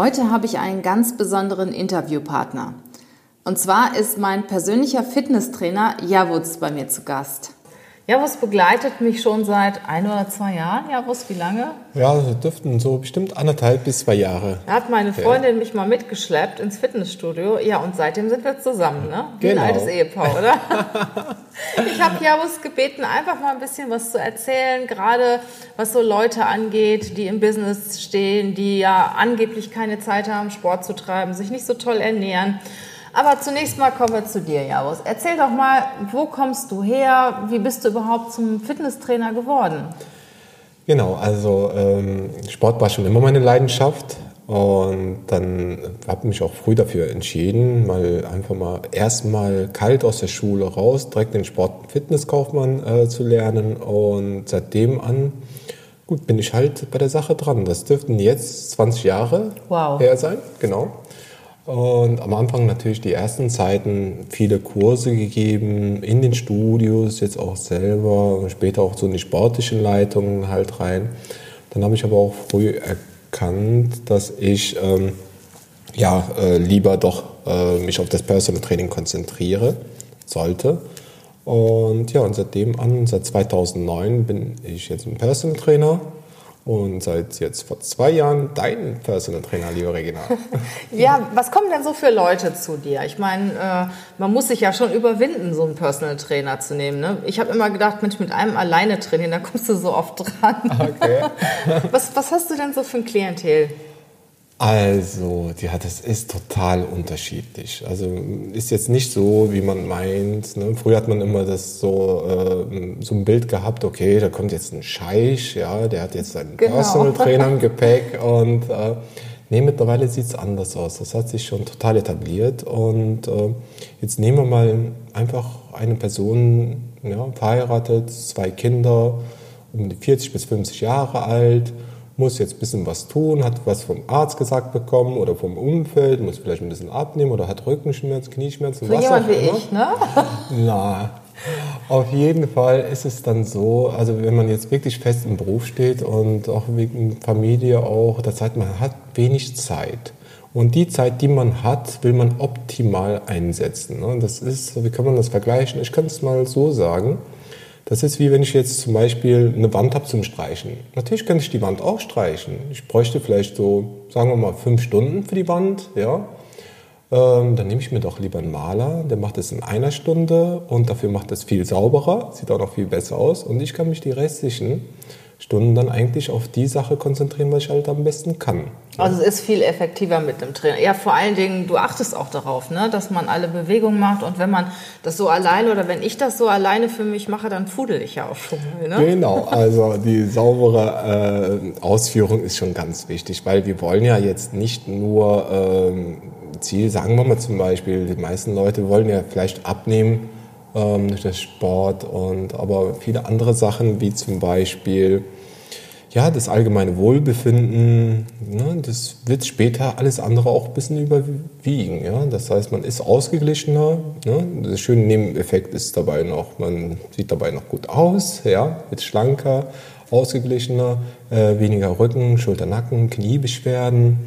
Heute habe ich einen ganz besonderen Interviewpartner. Und zwar ist mein persönlicher Fitnesstrainer Javuz bei mir zu Gast. Javus begleitet mich schon seit ein oder zwei Jahren. Javus, wie lange? Ja, dürften so bestimmt anderthalb bis zwei Jahre. Da hat meine Freundin ja. mich mal mitgeschleppt ins Fitnessstudio. Ja, und seitdem sind wir zusammen, ne? Wie genau. ein altes Ehepaar, oder? ich habe Javus gebeten, einfach mal ein bisschen was zu erzählen, gerade was so Leute angeht, die im Business stehen, die ja angeblich keine Zeit haben, Sport zu treiben, sich nicht so toll ernähren. Aber zunächst mal kommen wir zu dir, Javus. Erzähl doch mal, wo kommst du her? Wie bist du überhaupt zum Fitnesstrainer geworden? Genau, also ähm, Sport war schon immer meine Leidenschaft. Und dann habe ich mich auch früh dafür entschieden, mal einfach mal erstmal kalt aus der Schule raus, direkt den Sport- und Fitnesskaufmann äh, zu lernen. Und seitdem an, gut, bin ich halt bei der Sache dran. Das dürften jetzt 20 Jahre wow. her sein, genau. Und am Anfang natürlich die ersten Zeiten viele Kurse gegeben in den Studios, jetzt auch selber, später auch so in die sportlichen Leitungen halt rein. Dann habe ich aber auch früh erkannt, dass ich ähm, ja, äh, lieber doch äh, mich auf das Personal Training konzentriere sollte. Und ja, und seitdem an, seit 2009 bin ich jetzt ein Personal Trainer und seit jetzt vor zwei Jahren dein Personal Trainer, liebe Regina. ja, was kommen denn so für Leute zu dir? Ich meine, äh, man muss sich ja schon überwinden, so einen Personal Trainer zu nehmen. Ne? Ich habe immer gedacht, Mensch, mit einem alleine trainieren, da kommst du so oft dran. Okay. was, was hast du denn so für ein Klientel? Also, ja, das ist total unterschiedlich. Also ist jetzt nicht so, wie man meint. Ne? Früher hat man immer das so, äh, so ein Bild gehabt, okay, da kommt jetzt ein Scheich, ja, der hat jetzt einen genau. Personal Trainer im Gepäck und äh, nee, mittlerweile sieht es anders aus. Das hat sich schon total etabliert und äh, jetzt nehmen wir mal einfach eine Person, ja, verheiratet, zwei Kinder, um die 40 bis 50 Jahre alt, muss jetzt ein bisschen was tun, hat was vom Arzt gesagt bekommen oder vom Umfeld, muss vielleicht ein bisschen abnehmen oder hat Rückenschmerzen, Knieschmerzen, Für was jemand wie immer. ich, ne? Na, auf jeden Fall ist es dann so, also wenn man jetzt wirklich fest im Beruf steht und auch wegen Familie auch, das heißt, man hat wenig Zeit. Und die Zeit, die man hat, will man optimal einsetzen. Ne? Das ist, wie kann man das vergleichen? Ich kann es mal so sagen. Das ist wie wenn ich jetzt zum Beispiel eine Wand habe zum Streichen. Natürlich kann ich die Wand auch streichen. Ich bräuchte vielleicht so, sagen wir mal, fünf Stunden für die Wand. Ja? Ähm, dann nehme ich mir doch lieber einen Maler, der macht es in einer Stunde und dafür macht es viel sauberer, sieht auch noch viel besser aus. Und ich kann mich die restlichen Stunden dann eigentlich auf die Sache konzentrieren, was ich halt am besten kann. Also es ist viel effektiver mit dem Trainer. Ja, vor allen Dingen, du achtest auch darauf, ne, dass man alle Bewegungen macht und wenn man das so alleine oder wenn ich das so alleine für mich mache, dann fudel ich ja auch schon mal. Ne? Genau, also die saubere äh, Ausführung ist schon ganz wichtig, weil wir wollen ja jetzt nicht nur ähm, Ziel, sagen wir mal zum Beispiel, die meisten Leute wollen ja vielleicht abnehmen, ähm, durch das Sport und aber viele andere Sachen wie zum Beispiel ja, das allgemeine Wohlbefinden, ne, das wird später alles andere auch ein bisschen überwiegen. Ja? Das heißt, man ist ausgeglichener. Ne? Der schöne Nebeneffekt ist dabei noch, man sieht dabei noch gut aus, ja? wird schlanker, ausgeglichener, äh, weniger Rücken, Schulter, Nacken, Kniebeschwerden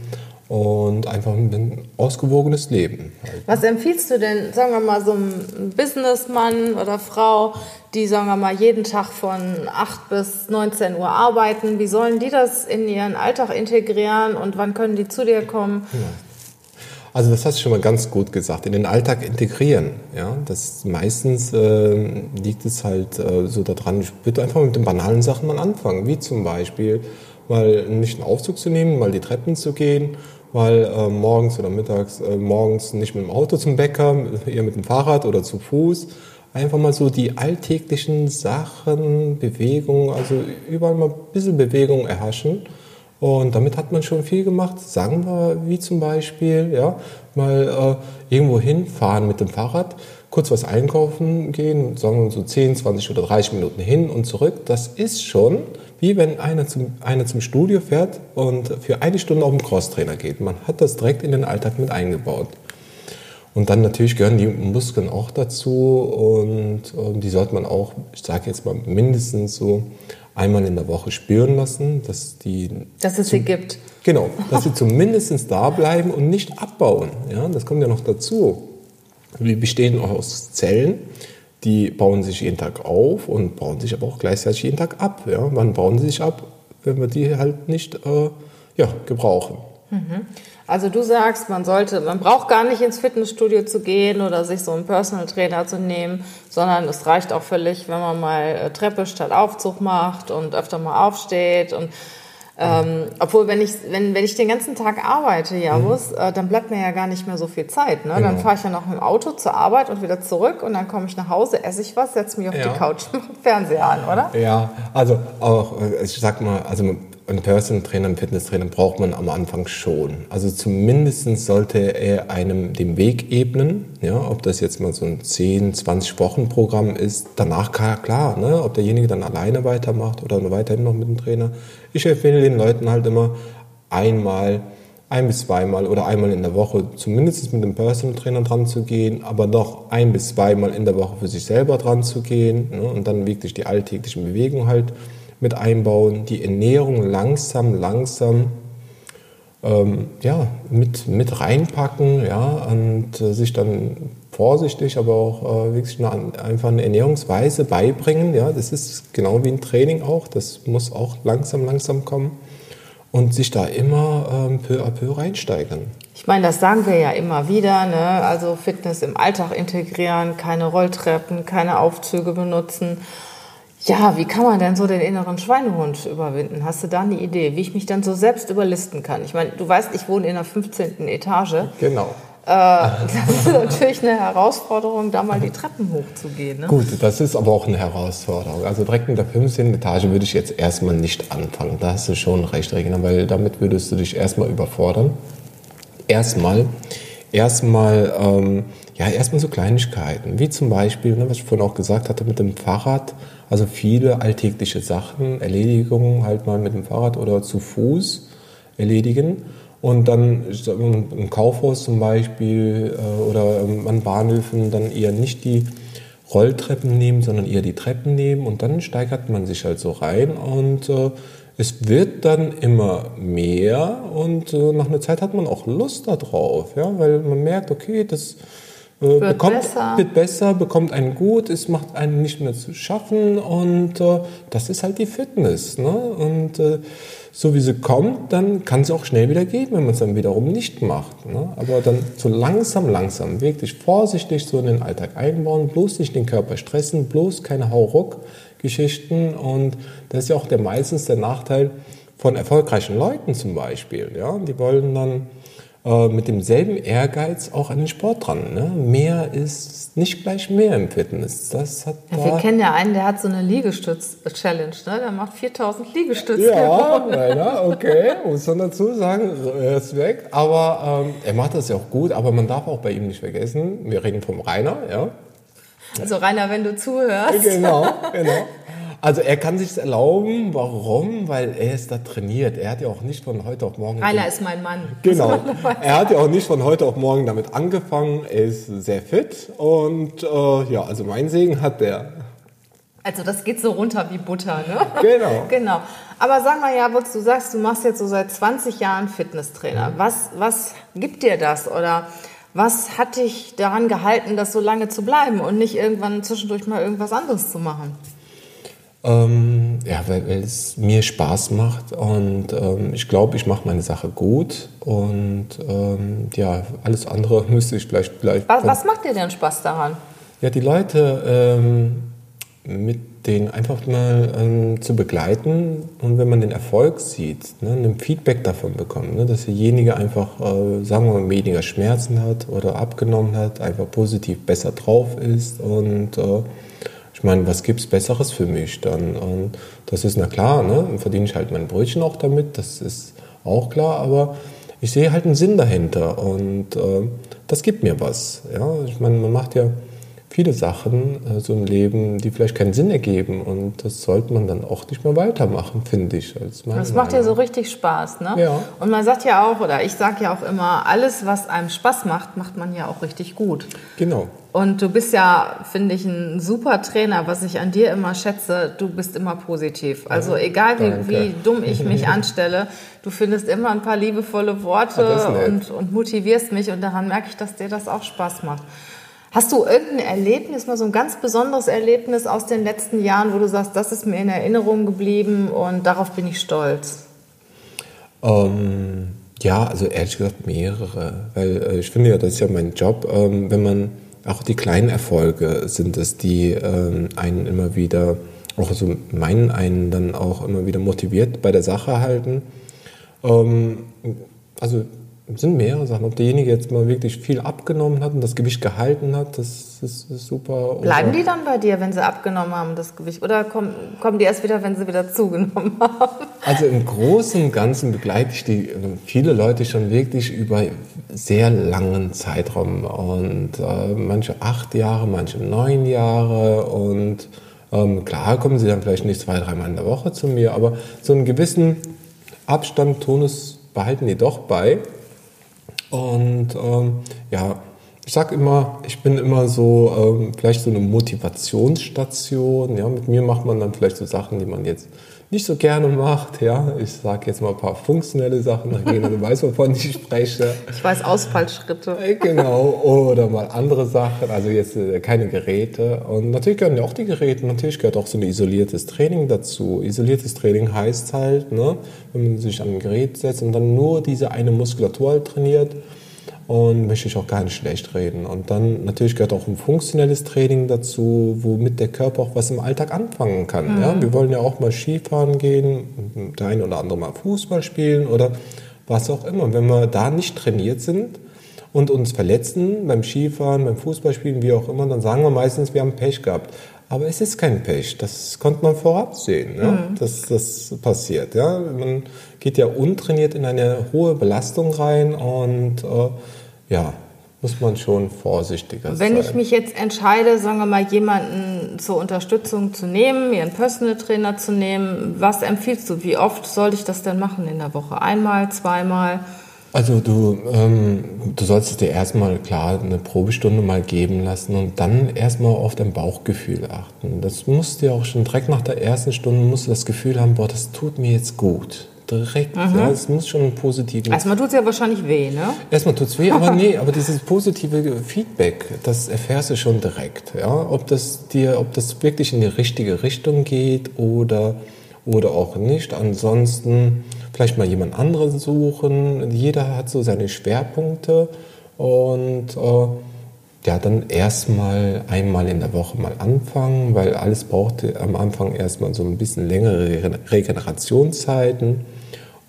und einfach ein ausgewogenes Leben. Halt. Was empfiehlst du denn, sagen wir mal, so einem Businessmann oder Frau, die, sagen wir mal, jeden Tag von 8 bis 19 Uhr arbeiten? Wie sollen die das in ihren Alltag integrieren und wann können die zu dir kommen? Ja. Also das hast du schon mal ganz gut gesagt, in den Alltag integrieren. Ja, das meistens äh, liegt es halt äh, so daran, ich würde einfach mit den banalen Sachen mal anfangen, wie zum Beispiel mal nicht einen Aufzug zu nehmen, mal die Treppen zu gehen mal äh, morgens oder mittags, äh, morgens nicht mit dem Auto zum Bäcker, eher mit dem Fahrrad oder zu Fuß. Einfach mal so die alltäglichen Sachen, Bewegung, also überall mal ein bisschen Bewegung erhaschen. Und damit hat man schon viel gemacht. Sagen wir, wie zum Beispiel, ja, mal äh, irgendwo hinfahren mit dem Fahrrad, kurz was einkaufen gehen, sagen wir so 10, 20 oder 30 Minuten hin und zurück. Das ist schon wie wenn einer zum, einer zum Studio fährt und für eine Stunde auf dem Crosstrainer geht. Man hat das direkt in den Alltag mit eingebaut. Und dann natürlich gehören die Muskeln auch dazu und, und die sollte man auch, ich sage jetzt mal mindestens so einmal in der Woche spüren lassen, dass die... Dass es sie gibt. Genau, dass sie zumindest da bleiben und nicht abbauen. Ja, das kommt ja noch dazu. Wir bestehen aus Zellen, die bauen sich jeden Tag auf und bauen sich aber auch gleichzeitig jeden Tag ab. Ja? Wann bauen sie sich ab, wenn wir die halt nicht äh, ja, gebrauchen? Mhm. Also du sagst, man sollte, man braucht gar nicht ins Fitnessstudio zu gehen oder sich so einen Personal Trainer zu nehmen, sondern es reicht auch völlig, wenn man mal äh, Treppe statt Aufzug macht und öfter mal aufsteht und ähm, obwohl, wenn ich, wenn, wenn ich den ganzen Tag arbeite, Javus, mhm. äh, dann bleibt mir ja gar nicht mehr so viel Zeit. Ne? Genau. Dann fahre ich ja noch mit dem Auto zur Arbeit und wieder zurück und dann komme ich nach Hause, esse ich was, setze mich auf ja. die Couch und Fernseher an, oder? Ja, also auch, äh, ich sag mal, also einen Personal Trainer, einen Fitnesstrainer braucht man am Anfang schon. Also zumindest sollte er einem den Weg ebnen, ja, ob das jetzt mal so ein 10, 20 Wochen Programm ist. Danach klar, ne, ob derjenige dann alleine weitermacht oder weiterhin noch mit dem Trainer. Ich empfehle den Leuten halt immer einmal, ein bis zweimal oder einmal in der Woche zumindest mit dem Personal Trainer dran zu gehen, aber noch ein bis zweimal in der Woche für sich selber dran zu gehen ne, und dann wirklich die alltäglichen Bewegungen halt mit einbauen, die Ernährung langsam, langsam ähm, ja, mit, mit reinpacken ja, und äh, sich dann vorsichtig, aber auch äh, wirklich eine, einfach eine Ernährungsweise beibringen. Ja, das ist genau wie ein Training auch, das muss auch langsam, langsam kommen und sich da immer ähm, peu à peu reinsteigern. Ich meine, das sagen wir ja immer wieder, ne? also Fitness im Alltag integrieren, keine Rolltreppen, keine Aufzüge benutzen. Ja, wie kann man denn so den inneren Schweinehund überwinden? Hast du da eine Idee, wie ich mich dann so selbst überlisten kann? Ich meine, du weißt, ich wohne in der 15. Etage. Genau. Äh, das ist natürlich eine Herausforderung, da mal die Treppen hochzugehen. Ne? Gut, das ist aber auch eine Herausforderung. Also direkt in der 15. Etage würde ich jetzt erstmal nicht anfangen. Da hast du schon recht, Regina, weil damit würdest du dich erstmal überfordern. Erstmal, erstmal, ähm, ja, erstmal so Kleinigkeiten, wie zum Beispiel, ne, was ich vorhin auch gesagt hatte, mit dem Fahrrad also viele alltägliche Sachen, Erledigungen halt mal mit dem Fahrrad oder zu Fuß erledigen. Und dann im Kaufhaus zum Beispiel äh, oder an Bahnhöfen dann eher nicht die Rolltreppen nehmen, sondern eher die Treppen nehmen und dann steigert man sich halt so rein und äh, es wird dann immer mehr und äh, nach einer Zeit hat man auch Lust darauf, ja, weil man merkt, okay, das äh, wird bekommt, besser. wird besser, bekommt einen gut, es macht einen nicht mehr zu schaffen und äh, das ist halt die Fitness. Ne? Und äh, so wie sie kommt, dann kann sie auch schnell wieder gehen, wenn man es dann wiederum nicht macht. Ne? Aber dann so langsam, langsam, wirklich vorsichtig so in den Alltag einbauen, bloß nicht den Körper stressen, bloß keine Hauruck-Geschichten und das ist ja auch der meistens der Nachteil von erfolgreichen Leuten zum Beispiel. Ja? Die wollen dann äh, mit demselben Ehrgeiz auch an den Sport dran. Ne? Mehr ist nicht gleich mehr im Fitness. Das hat ja, wir kennen ja einen, der hat so eine Liegestütz-Challenge. Ne? Der macht 4000 Liegestütze. Ja, Rainer, okay, muss man dazu sagen, Respekt. Aber ähm, er macht das ja auch gut, aber man darf auch bei ihm nicht vergessen, wir reden vom Rainer, ja. Also Rainer, wenn du zuhörst. Genau, genau. Also er kann sich erlauben. Warum? Weil er ist da trainiert. Er hat ja auch nicht von heute auf morgen. Rainer ist mein Mann. Genau. Er hat ja auch nicht von heute auf morgen damit angefangen. Er ist sehr fit und äh, ja, also mein Segen hat der. Also das geht so runter wie Butter, ne? Genau. genau. Aber sag mal, ja, du sagst, du machst jetzt so seit 20 Jahren Fitnesstrainer. Mhm. Was, was gibt dir das? Oder was hat dich daran gehalten, das so lange zu bleiben und nicht irgendwann zwischendurch mal irgendwas anderes zu machen? Ähm, ja, weil, weil, es mir Spaß macht und ähm, ich glaube, ich mache meine Sache gut und ähm, ja, alles andere müsste ich vielleicht gleich. Was, was, macht dir denn Spaß daran? Ja, die Leute ähm, mit denen einfach mal ähm, zu begleiten und wenn man den Erfolg sieht, ne, ein Feedback davon bekommt, ne, dass derjenige einfach, äh, sagen wir mal, weniger Schmerzen hat oder abgenommen hat, einfach positiv besser drauf ist und äh, ich meine, was gibt's Besseres für mich dann? Und das ist na klar, ne? Verdiene ich halt mein Brötchen auch damit, das ist auch klar, aber ich sehe halt einen Sinn dahinter und äh, das gibt mir was. Ja? Ich meine, man macht ja viele Sachen äh, so im Leben, die vielleicht keinen Sinn ergeben. Und das sollte man dann auch nicht mehr weitermachen, finde ich. Als das macht ja so richtig Spaß, ne? Ja. Und man sagt ja auch, oder ich sage ja auch immer, alles, was einem Spaß macht, macht man ja auch richtig gut. Genau. Und du bist ja, finde ich, ein super Trainer, was ich an dir immer schätze. Du bist immer positiv. Also egal wie, wie dumm ich mich anstelle, du findest immer ein paar liebevolle Worte ah, und, und motivierst mich. Und daran merke ich, dass dir das auch Spaß macht. Hast du irgendein Erlebnis, mal so ein ganz besonderes Erlebnis aus den letzten Jahren, wo du sagst, das ist mir in Erinnerung geblieben und darauf bin ich stolz? Ähm, ja, also ehrlich gesagt mehrere. Weil äh, ich finde ja, das ist ja mein Job, ähm, wenn man auch die kleinen Erfolge sind es, die ähm, einen immer wieder, auch so meinen einen dann auch immer wieder motiviert bei der Sache halten. Ähm, also sind mehrere Sachen. Ob derjenige jetzt mal wirklich viel abgenommen hat und das Gewicht gehalten hat, das ist, ist super. Bleiben die dann bei dir, wenn sie abgenommen haben, das Gewicht? Oder kommen, kommen die erst wieder, wenn sie wieder zugenommen haben? Also im Großen und Ganzen begleite ich die, viele Leute schon wirklich über sehr langen Zeitraum. Und äh, manche acht Jahre, manche neun Jahre. Und ähm, klar kommen sie dann vielleicht nicht zwei, dreimal in der Woche zu mir, aber so einen gewissen Abstand, Tonus behalten die doch bei. Und ähm, ja, ich sag immer, ich bin immer so ähm, vielleicht so eine Motivationsstation. Ja, mit mir macht man dann vielleicht so Sachen, die man jetzt nicht so gerne macht. Ja, ich sage jetzt mal ein paar funktionelle Sachen. Regina, du weißt, wovon ich spreche. Ich weiß Ausfallschritte. Äh, genau, oder mal andere Sachen. Also jetzt äh, keine Geräte. Und natürlich gehören ja auch die Geräte. Natürlich gehört auch so ein isoliertes Training dazu. Isoliertes Training heißt halt, ne, wenn man sich an ein Gerät setzt und dann nur diese eine Muskulatur halt trainiert und möchte ich auch gar nicht schlecht reden. Und dann natürlich gehört auch ein funktionelles Training dazu, womit der Körper auch was im Alltag anfangen kann. Mhm. Ja, wir wollen ja auch mal Skifahren gehen, der eine oder andere mal Fußball spielen oder was auch immer. Wenn wir da nicht trainiert sind und uns verletzen beim Skifahren, beim Fußballspielen, wie auch immer, dann sagen wir meistens, wir haben Pech gehabt. Aber es ist kein Pech, das konnte man vorab sehen, ja, mhm. dass das passiert. Ja. Man geht ja untrainiert in eine hohe Belastung rein und äh, ja, muss man schon vorsichtiger Wenn sein. Wenn ich mich jetzt entscheide, sagen wir mal, jemanden zur Unterstützung zu nehmen, mir einen Personal Trainer zu nehmen, was empfiehlst du? Wie oft sollte ich das denn machen in der Woche? Einmal, zweimal? Also du, ähm, du solltest dir erstmal klar eine Probestunde mal geben lassen und dann erstmal auf dein Bauchgefühl achten. Das musst dir auch schon direkt nach der ersten Stunde musst du das Gefühl haben, boah, das tut mir jetzt gut. Direkt, mhm. ja, es muss schon ein positives. Erstmal tut es ja wahrscheinlich weh, ne? Erstmal tut es weh, aber nee, aber dieses positive Feedback, das erfährst du schon direkt, ja. Ob das dir, ob das wirklich in die richtige Richtung geht oder, oder auch nicht. Ansonsten, vielleicht mal jemand anderen suchen. Jeder hat so seine Schwerpunkte und äh, ja, dann erstmal einmal in der Woche mal anfangen, weil alles braucht am Anfang erstmal so ein bisschen längere Regenerationszeiten.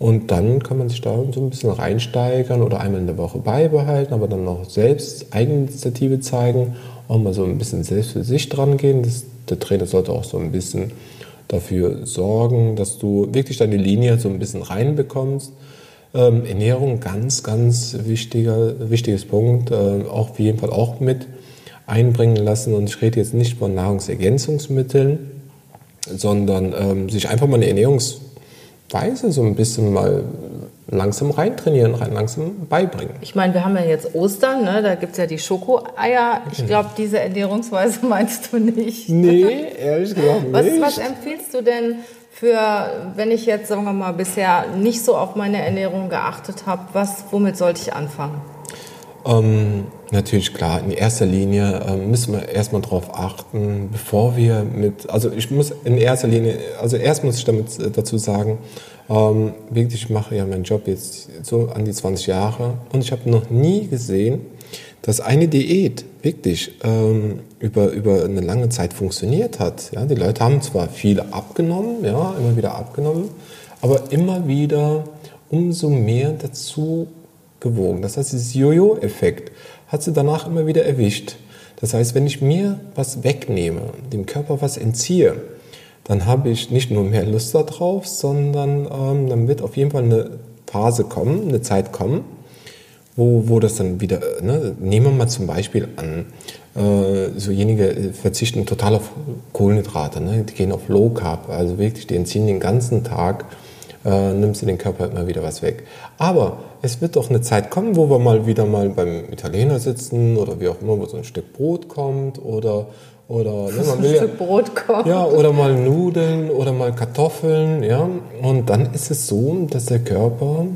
Und dann kann man sich da so ein bisschen reinsteigern oder einmal in der Woche beibehalten, aber dann noch selbst Eigeninitiative zeigen, auch mal so ein bisschen selbst für sich dran gehen. Das, der Trainer sollte auch so ein bisschen dafür sorgen, dass du wirklich deine Linie so ein bisschen reinbekommst. Ähm, Ernährung, ganz, ganz wichtiger, wichtiges Punkt, äh, auch auf jeden Fall auch mit einbringen lassen. Und ich rede jetzt nicht von Nahrungsergänzungsmitteln, sondern ähm, sich einfach mal eine Ernährungsweise so ein bisschen mal langsam reintrainieren, rein langsam beibringen. Ich meine, wir haben ja jetzt Ostern, ne? da gibt es ja die Schokoeier. Ich genau. glaube, diese Ernährungsweise meinst du nicht. Nee, ehrlich gesagt nicht. Was, was empfiehlst du denn für, wenn ich jetzt, sagen wir mal, bisher nicht so auf meine Ernährung geachtet habe, was, womit sollte ich anfangen? Ähm, natürlich klar, in erster Linie ähm, müssen wir erstmal darauf achten, bevor wir mit, also ich muss in erster Linie, also erst muss ich damit äh, dazu sagen, ähm, wirklich, ich mache ja meinen Job jetzt so an die 20 Jahre und ich habe noch nie gesehen, dass eine Diät wirklich ähm, über, über eine lange Zeit funktioniert hat. Ja, die Leute haben zwar viel abgenommen, ja, immer wieder abgenommen, aber immer wieder umso mehr dazu gewogen. Das heißt, dieses Jojo-Effekt hat sie danach immer wieder erwischt. Das heißt, wenn ich mir was wegnehme, dem Körper was entziehe, dann habe ich nicht nur mehr Lust darauf, sondern ähm, dann wird auf jeden Fall eine Phase kommen, eine Zeit kommen, wo, wo das dann wieder, ne, nehmen wir mal zum Beispiel an, äh, sojenige verzichten total auf Kohlenhydrate, ne, die gehen auf Low Carb, also wirklich, die entziehen den ganzen Tag, äh, nimmst du den Körper immer wieder was weg. Aber es wird doch eine Zeit kommen, wo wir mal wieder mal beim Italiener sitzen oder wie auch immer, wo so ein Stück Brot kommt oder oder ne, man will ja, Brot kommt. ja oder mal Nudeln oder mal Kartoffeln, ja und dann ist es so, dass der Körper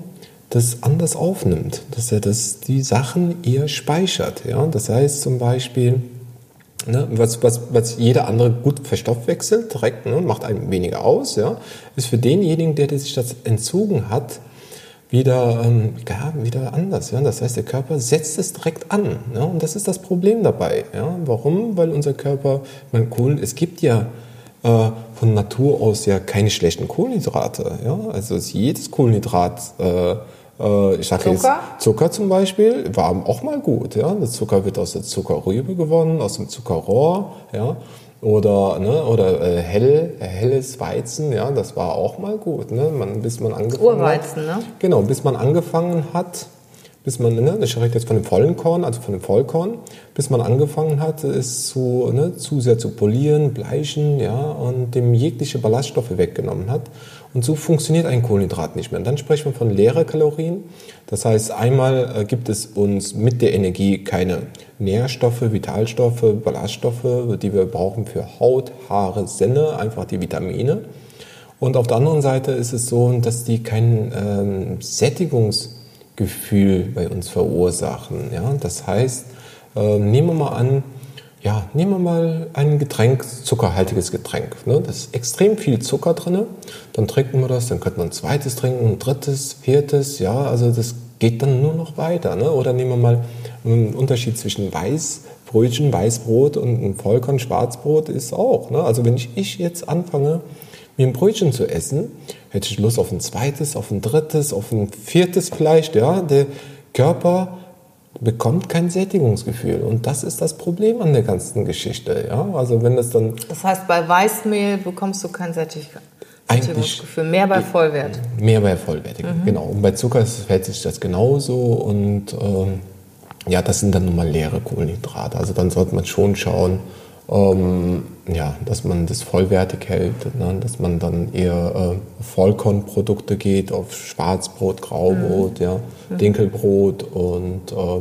das anders aufnimmt, dass er das, die Sachen eher speichert. Ja? Das heißt zum Beispiel, ne, was, was, was jeder andere gut verstoffwechselt, direkt ne, macht einem weniger aus, ja, ist für denjenigen, der, der sich das entzogen hat, wieder, ähm, ja, wieder anders. Ja? Das heißt, der Körper setzt es direkt an. Ja? Und das ist das Problem dabei. Ja? Warum? Weil unser Körper, mein Kohlen, es gibt ja äh, von Natur aus ja keine schlechten Kohlenhydrate. Ja? Also jedes Kohlenhydrat äh, äh, ich sage jetzt Zucker zum Beispiel war auch mal gut. Ja? Der Zucker wird aus der Zuckerrübe gewonnen, aus dem Zuckerrohr. Ja? Oder, ne, oder äh, hell, helles Weizen, ja, das war auch mal gut, ne? Man, bis man angefangen Urweizen, hat. ne? Genau, bis man angefangen hat, bis man, ne, ich spreche jetzt von dem vollen Korn, also von dem Vollkorn, bis man angefangen hat, es zu, ne, zu sehr zu polieren, bleichen, ja, und dem jegliche Ballaststoffe weggenommen hat. Und so funktioniert ein Kohlenhydrat nicht mehr. Und dann sprechen wir von leeren Kalorien. Das heißt, einmal äh, gibt es uns mit der Energie keine Nährstoffe, Vitalstoffe, Ballaststoffe, die wir brauchen für Haut, Haare, Senne, einfach die Vitamine. Und auf der anderen Seite ist es so, dass die kein ähm, Sättigungsgefühl bei uns verursachen. Ja? Das heißt, äh, nehmen wir mal an, ja, nehmen wir mal ein Getränk, zuckerhaltiges Getränk. Ne? Da ist extrem viel Zucker drin. Dann trinken wir das, dann könnte man ein zweites trinken, ein drittes, viertes. Ja, also das geht dann nur noch weiter. Ne? Oder nehmen wir mal einen Unterschied zwischen Weißbrötchen, Weißbrot und ein Vollkorn Schwarzbrot ist auch. Ne? Also wenn ich, ich jetzt anfange, mir ein Brötchen zu essen, hätte ich Lust auf ein zweites, auf ein drittes, auf ein viertes vielleicht. Ja? Der Körper bekommt kein Sättigungsgefühl. Und das ist das Problem an der ganzen Geschichte. Ja? Also wenn das dann. Das heißt, bei Weißmehl bekommst du kein Sättigungsgefühl. Mehr bei Vollwert. Mehr bei Vollwertig, mhm. genau. Und bei Zucker verhält sich das genauso. Und ähm, ja, das sind dann nun mal leere Kohlenhydrate. Also dann sollte man schon schauen, ähm, ja, dass man das vollwertig hält, ne? dass man dann eher äh, Vollkornprodukte geht, auf Schwarzbrot, Graubrot, mhm. ja, mhm. Dinkelbrot und äh,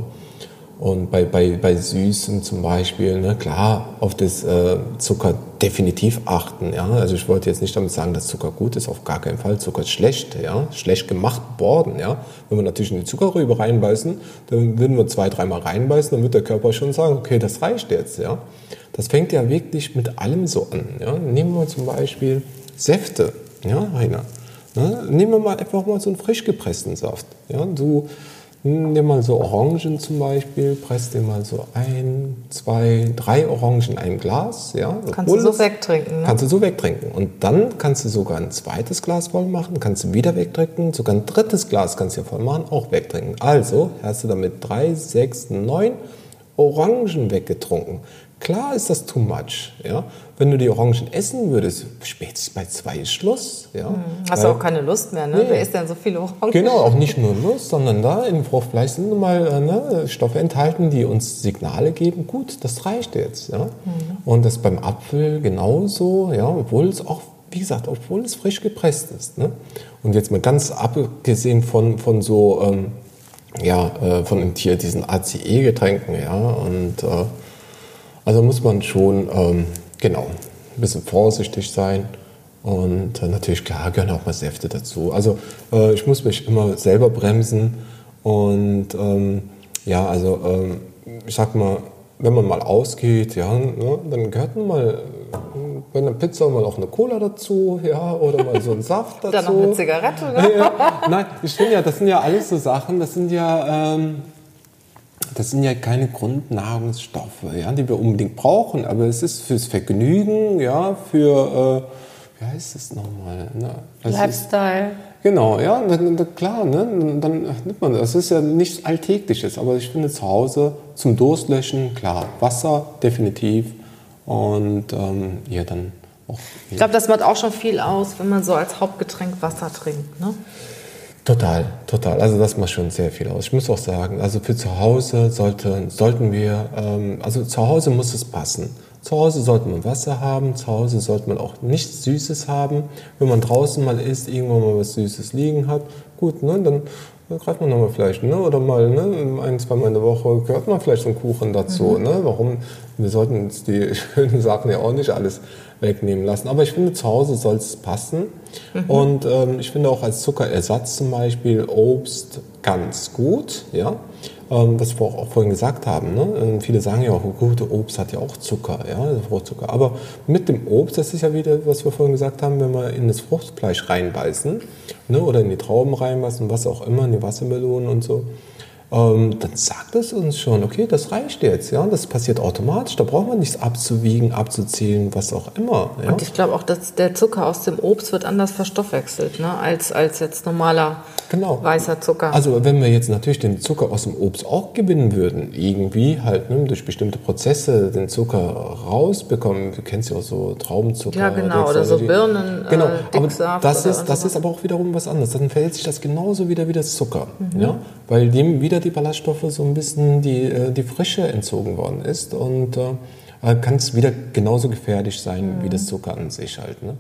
und bei, bei, bei Süßen zum Beispiel, ne, klar, auf das äh, Zucker definitiv achten. Ja? Also ich wollte jetzt nicht damit sagen, dass Zucker gut ist, auf gar keinen Fall. Zucker ist schlecht, ja? schlecht gemacht worden. Ja? Wenn wir natürlich in die Zuckerrübe reinbeißen, dann würden wir zwei, dreimal reinbeißen, dann wird der Körper schon sagen, okay, das reicht jetzt. Ja? Das fängt ja wirklich mit allem so an. Ja? Nehmen wir zum Beispiel Säfte, ja, Heiner. Ne? Nehmen wir mal einfach mal so einen frisch gepressten Saft. Ja? Du Nimm mal so Orangen zum Beispiel, presst dir mal so ein, zwei, drei Orangen in ein Glas. Ja, kannst du so wegtrinken. Ne? Kannst du so wegtrinken. Und dann kannst du sogar ein zweites Glas voll machen, kannst du wieder wegtrinken, sogar ein drittes Glas kannst du voll machen, auch wegtrinken. Also hast du damit drei, sechs, neun Orangen weggetrunken. Klar ist das too much. Ja? Wenn du die Orangen essen würdest, spätestens bei zwei ist Schluss. Ja? Hm. Hast du auch keine Lust mehr, ne? Nee. Wer isst denn so viele Orangen? Genau, auch nicht nur Lust, sondern da im Fruchtfleisch sind nun mal äh, ne, Stoffe enthalten, die uns Signale geben, gut, das reicht jetzt. Ja? Mhm. Und das beim Apfel genauso, ja, obwohl es auch, wie gesagt, obwohl es frisch gepresst ist. Ne? Und jetzt mal ganz abgesehen von, von so, ähm, ja, äh, von dem Tier, diesen ACE-Getränken, ja, und äh, also muss man schon, ähm, genau, ein bisschen vorsichtig sein. Und äh, natürlich, klar, gehören auch mal Säfte dazu. Also äh, ich muss mich immer selber bremsen. Und ähm, ja, also ähm, ich sag mal, wenn man mal ausgeht, ja, ne, dann gehört nun mal bei einer Pizza mal auch eine Cola dazu, ja, oder mal so ein Saft dazu. Dann noch eine Zigarette, ne? Ja, nein, ich finde ja, das sind ja alles so Sachen, das sind ja, ähm, das sind ja keine Grundnahrungsstoffe, ja, die wir unbedingt brauchen, aber es ist fürs Vergnügen, ja, für, äh, wie heißt es nochmal? Ne? Lifestyle. Genau, ja, dann, klar, ne, dann nimmt man das. Das ist ja nichts Alltägliches, aber ich finde zu Hause zum Durstlöschen, klar, Wasser definitiv und ähm, ja, dann auch. Ich glaube, das macht auch schon viel aus, wenn man so als Hauptgetränk Wasser trinkt, ne? Total, total. Also das macht schon sehr viel aus. Ich muss auch sagen, also für zu Hause sollte, sollten wir, ähm, also zu Hause muss es passen. Zu Hause sollte man Wasser haben, zu Hause sollte man auch nichts Süßes haben. Wenn man draußen mal isst, irgendwo mal was Süßes liegen hat, gut, ne, dann, dann greift man nochmal vielleicht, ne, oder mal, ne, ein, zwei Mal in der Woche gehört man vielleicht einen Kuchen dazu, mhm. ne, warum, wir sollten uns die schönen Sachen ja auch nicht alles wegnehmen lassen. Aber ich finde, zu Hause soll es passen. Mhm. Und ähm, ich finde auch als Zuckerersatz zum Beispiel Obst ganz gut, ja ähm, was wir auch, vorhin gesagt haben. Ne? Ähm, viele sagen ja auch, gute Obst hat ja auch Zucker, ja, also Fruchtzucker. Aber mit dem Obst, das ist ja wieder, was wir vorhin gesagt haben, wenn wir in das Fruchtfleisch reinbeißen ne? oder in die Trauben reinbeißen, was auch immer, in die Wassermelonen und so, ähm, dann sagt es uns schon, okay, das reicht jetzt, ja, das passiert automatisch, da braucht man nichts abzuwiegen, abzuzählen, was auch immer. Ja? Und ich glaube auch, dass der Zucker aus dem Obst wird anders verstoffwechselt, ne, als, als jetzt normaler genau. weißer Zucker. Also wenn wir jetzt natürlich den Zucker aus dem Obst auch gewinnen würden, irgendwie halt ne, durch bestimmte Prozesse den Zucker rausbekommen, du kennst ja auch so Traubenzucker. Ja, genau, oder so Birnen, genau, äh, aber das ist, das ist aber auch wiederum was anderes, dann verhält sich das genauso wieder wie das Zucker, mhm. ja, weil dem wieder die Ballaststoffe so ein bisschen die, äh, die Frische entzogen worden ist und äh, kann es wieder genauso gefährlich sein mhm. wie das Zucker an sich halt. Ne?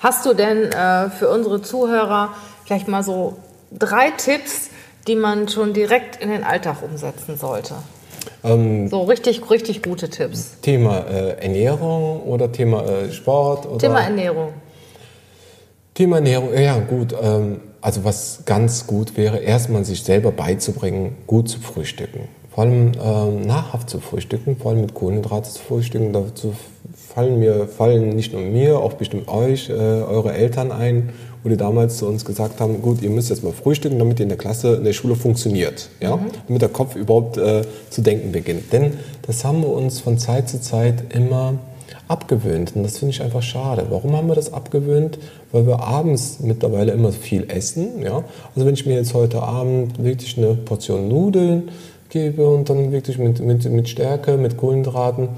Hast du denn äh, für unsere Zuhörer vielleicht mal so drei Tipps, die man schon direkt in den Alltag umsetzen sollte? Ähm, so richtig, richtig gute Tipps. Thema äh, Ernährung oder Thema äh, Sport? Oder Thema Ernährung. Thema Ernährung, ja gut. Ähm, also was ganz gut wäre, erstmal sich selber beizubringen, gut zu frühstücken. Vor allem ähm, nahrhaft zu frühstücken, vor allem mit Kohlenhydrate zu frühstücken. Dazu fallen mir, fallen nicht nur mir, auch bestimmt euch, äh, eure Eltern ein, wo die damals zu uns gesagt haben, gut, ihr müsst jetzt mal frühstücken, damit ihr in der Klasse, in der Schule funktioniert. Ja? Mhm. Damit der Kopf überhaupt äh, zu denken beginnt. Denn das haben wir uns von Zeit zu Zeit immer abgewöhnt. Und das finde ich einfach schade. Warum haben wir das abgewöhnt? Weil wir abends mittlerweile immer viel essen. Ja? Also wenn ich mir jetzt heute Abend wirklich eine Portion Nudeln gebe und dann wirklich mit, mit, mit Stärke, mit Kohlenhydraten,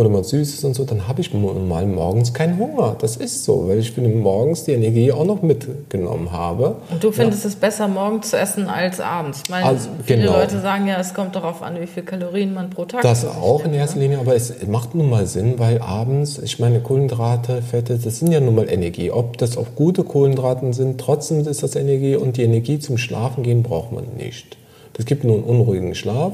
oder mal Süßes und so, dann habe ich mal morgens keinen Hunger. Das ist so, weil ich finde morgens die Energie auch noch mitgenommen habe. Und du findest ja. es besser, morgens zu essen als abends? Meine, also, viele genau. Leute sagen ja, es kommt darauf an, wie viel Kalorien man pro Tag Das auch in erster ne? Linie, aber es macht nun mal Sinn, weil abends, ich meine, Kohlenhydrate, Fette, das sind ja nun mal Energie. Ob das auch gute Kohlenhydrate sind, trotzdem ist das Energie und die Energie zum Schlafen gehen braucht man nicht. Das gibt nur einen unruhigen Schlaf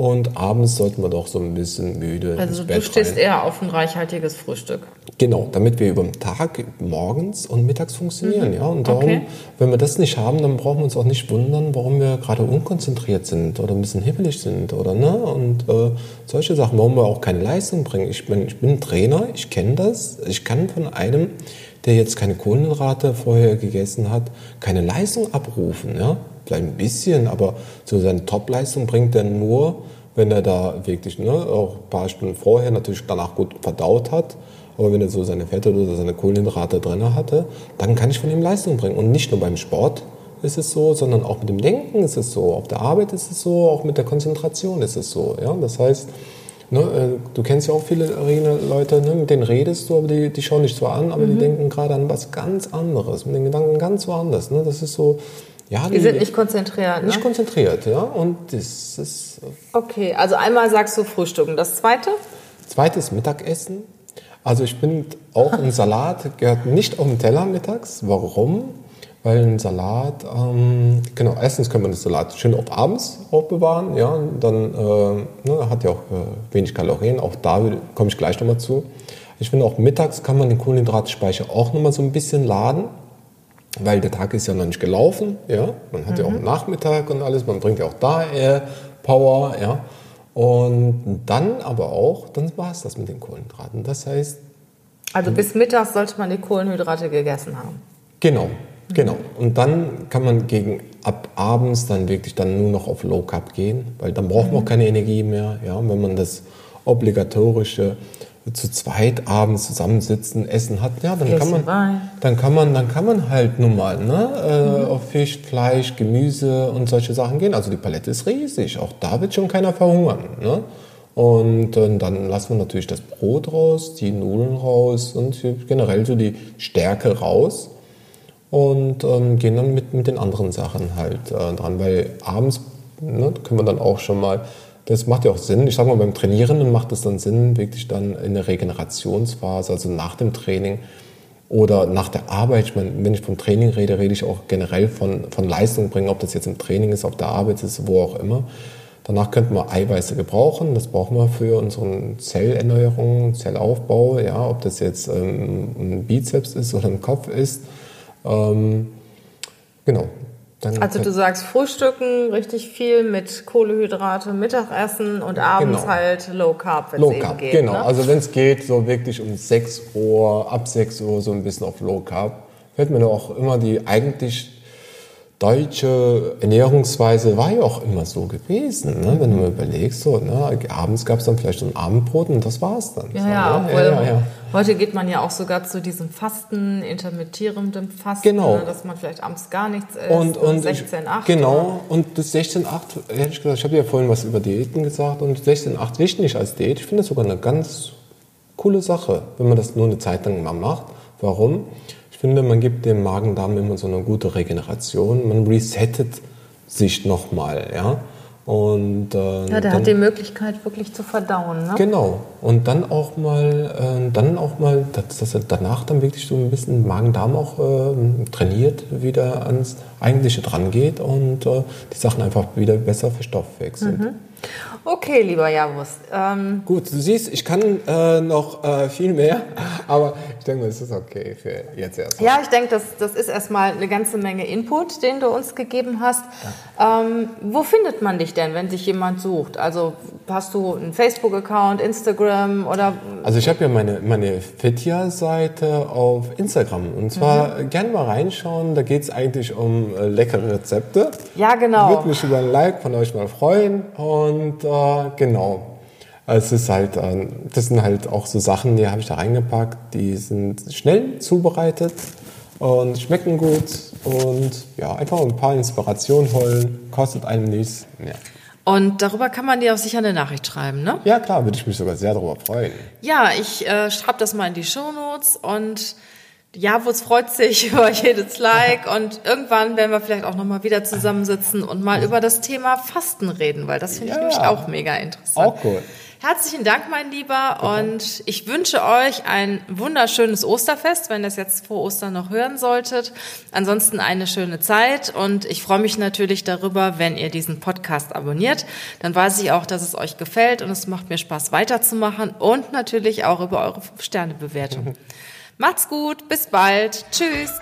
und abends sollten wir doch so ein bisschen müde. Also du stehst rein. eher auf ein reichhaltiges Frühstück. Genau, damit wir über den Tag morgens und mittags funktionieren. Mhm. Ja? Und darum, okay. wenn wir das nicht haben, dann brauchen wir uns auch nicht wundern, warum wir gerade unkonzentriert sind oder ein bisschen hibbelig sind oder ne? Und äh, solche Sachen, warum wir auch keine Leistung bringen. Ich bin, ich bin Trainer, ich kenne das. Ich kann von einem, der jetzt keine Kohlenhydrate vorher gegessen hat, keine Leistung abrufen. Ja? Vielleicht ein bisschen, aber so seine Topleistung bringt er nur, wenn er da wirklich ne, auch ein paar Stunden vorher natürlich danach gut verdaut hat. Aber wenn er so seine Fette oder seine Kohlenhydrate drin hatte, dann kann ich von ihm Leistung bringen. Und nicht nur beim Sport ist es so, sondern auch mit dem Denken ist es so, auf der Arbeit ist es so, auch mit der Konzentration ist es so. Ja? Das heißt, ne, äh, du kennst ja auch viele Leute, ne, mit denen redest du, aber die, die schauen dich zwar an, aber mhm. die denken gerade an was ganz anderes, mit den Gedanken ganz woanders. Ne? Das ist so, ja, die, die sind nicht konzentriert. Nicht ne? konzentriert, ja. Und das ist. Okay, also einmal sagst du Frühstücken. Das zweite? Zweites Mittagessen. Also ich bin auch ein Salat gehört nicht auf den Teller mittags. Warum? Weil ein Salat, ähm, genau, erstens können wir den Salat schön auch abends aufbewahren, ja, dann äh, ne, hat ja auch äh, wenig Kalorien, auch da komme ich gleich nochmal zu. Ich finde auch mittags kann man den Kohlenhydratspeicher auch nochmal so ein bisschen laden, weil der Tag ist ja noch nicht gelaufen, ja. Man hat mhm. ja auch einen mhm. Nachmittag und alles, man bringt ja auch da eher Power, ja. Und dann aber auch, dann war es das mit den Kohlenhydraten. Das heißt. Also bis mittags sollte man die Kohlenhydrate gegessen haben. Genau, genau. Und dann kann man gegen ab abends dann wirklich dann nur noch auf Low Carb gehen, weil dann braucht man auch mhm. keine Energie mehr. Ja, wenn man das obligatorische zu zweit abends zusammensitzen, essen hat, ja, dann kann man, dann kann man, dann kann man halt nun mal, ne, äh, mhm. auf Fisch, Fleisch, Gemüse und solche Sachen gehen. Also die Palette ist riesig. Auch da wird schon keiner verhungern, ne? Und äh, dann lassen wir natürlich das Brot raus, die Nudeln raus und generell so die Stärke raus und ähm, gehen dann mit, mit den anderen Sachen halt äh, dran, weil abends ne, können wir dann auch schon mal, das macht ja auch Sinn, ich sag mal beim Trainieren macht es dann Sinn, wirklich dann in der Regenerationsphase, also nach dem Training oder nach der Arbeit, ich meine, wenn ich vom Training rede, rede ich auch generell von, von Leistung bringen, ob das jetzt im Training ist, auf der Arbeit ist, wo auch immer. Danach könnten wir Eiweiße gebrauchen. Das brauchen wir für unsere Zellerneuerung, Zellaufbau. Ja, ob das jetzt ähm, ein Bizeps ist oder ein Kopf ist. Ähm, genau. Dann also du sagst Frühstücken richtig viel mit Kohlehydrate, Mittagessen und abends genau. halt Low Carb, wenn es eben geht. Genau, ne? also wenn es geht, so wirklich um 6 Uhr, ab 6 Uhr so ein bisschen auf Low Carb. Fällt mir auch immer die eigentlich deutsche Ernährungsweise war ja auch immer so gewesen, ne? wenn du mal überlegst. So, ne? Abends gab es dann vielleicht so ein Abendbrot und das war es dann. Ja, so, ja, ne? ja, ja, ja, Heute geht man ja auch sogar zu diesem Fasten, intermittierendem Fasten, genau. ne? dass man vielleicht abends gar nichts isst. Und, und 16,8. Genau, und das 16,8, ehrlich gesagt, ich habe ja vorhin was über Diäten gesagt und 16,8 will ich nicht als Diät. Ich finde das sogar eine ganz coole Sache, wenn man das nur eine Zeit lang mal macht. Warum? Finde, man gibt dem Magen-Darm immer so eine gute Regeneration. Man resettet sich nochmal, ja. Und, äh, ja, der hat die Möglichkeit wirklich zu verdauen. Ne? Genau. Und dann auch mal, äh, dann auch mal, dass, dass, er danach dann wirklich so ein bisschen Magen-Darm auch äh, trainiert, wieder ans Eigentliche dran geht und äh, die Sachen einfach wieder besser verstoffwechselt. Mhm. Okay, lieber Javus. Ähm Gut, du siehst, ich kann äh, noch äh, viel mehr, aber ich denke, das ist okay für jetzt erstmal. Ja, ich denke, das, das ist erstmal eine ganze Menge Input, den du uns gegeben hast. Ähm, wo findet man dich denn, wenn sich jemand sucht? Also hast du einen Facebook-Account, Instagram oder? Also ich habe ja meine, meine Fitja-Seite auf Instagram und zwar mhm. gerne mal reinschauen, da geht es eigentlich um äh, leckere Rezepte. Ja, genau. Würde mich über ein Like von euch mal freuen und äh, genau. Es ist halt, äh, das sind halt auch so Sachen, die habe ich da reingepackt, die sind schnell zubereitet und schmecken gut und ja, einfach ein paar Inspirationen holen, kostet einem nichts. Ja. Und darüber kann man dir auch sicher eine Nachricht schreiben, ne? Ja, klar, würde ich mich sogar sehr darüber freuen. Ja, ich äh, schreibe das mal in die Show Notes und Javus freut sich über jedes Like und irgendwann werden wir vielleicht auch nochmal wieder zusammensitzen und mal über das Thema Fasten reden, weil das finde ja, ich nämlich auch mega interessant. Auch cool. Herzlichen Dank, mein Lieber, Bitte. und ich wünsche euch ein wunderschönes Osterfest, wenn ihr es jetzt vor Ostern noch hören solltet. Ansonsten eine schöne Zeit und ich freue mich natürlich darüber, wenn ihr diesen Podcast abonniert. Dann weiß ich auch, dass es euch gefällt und es macht mir Spaß weiterzumachen und natürlich auch über eure Sterne-Bewertung. Macht's gut, bis bald. Tschüss.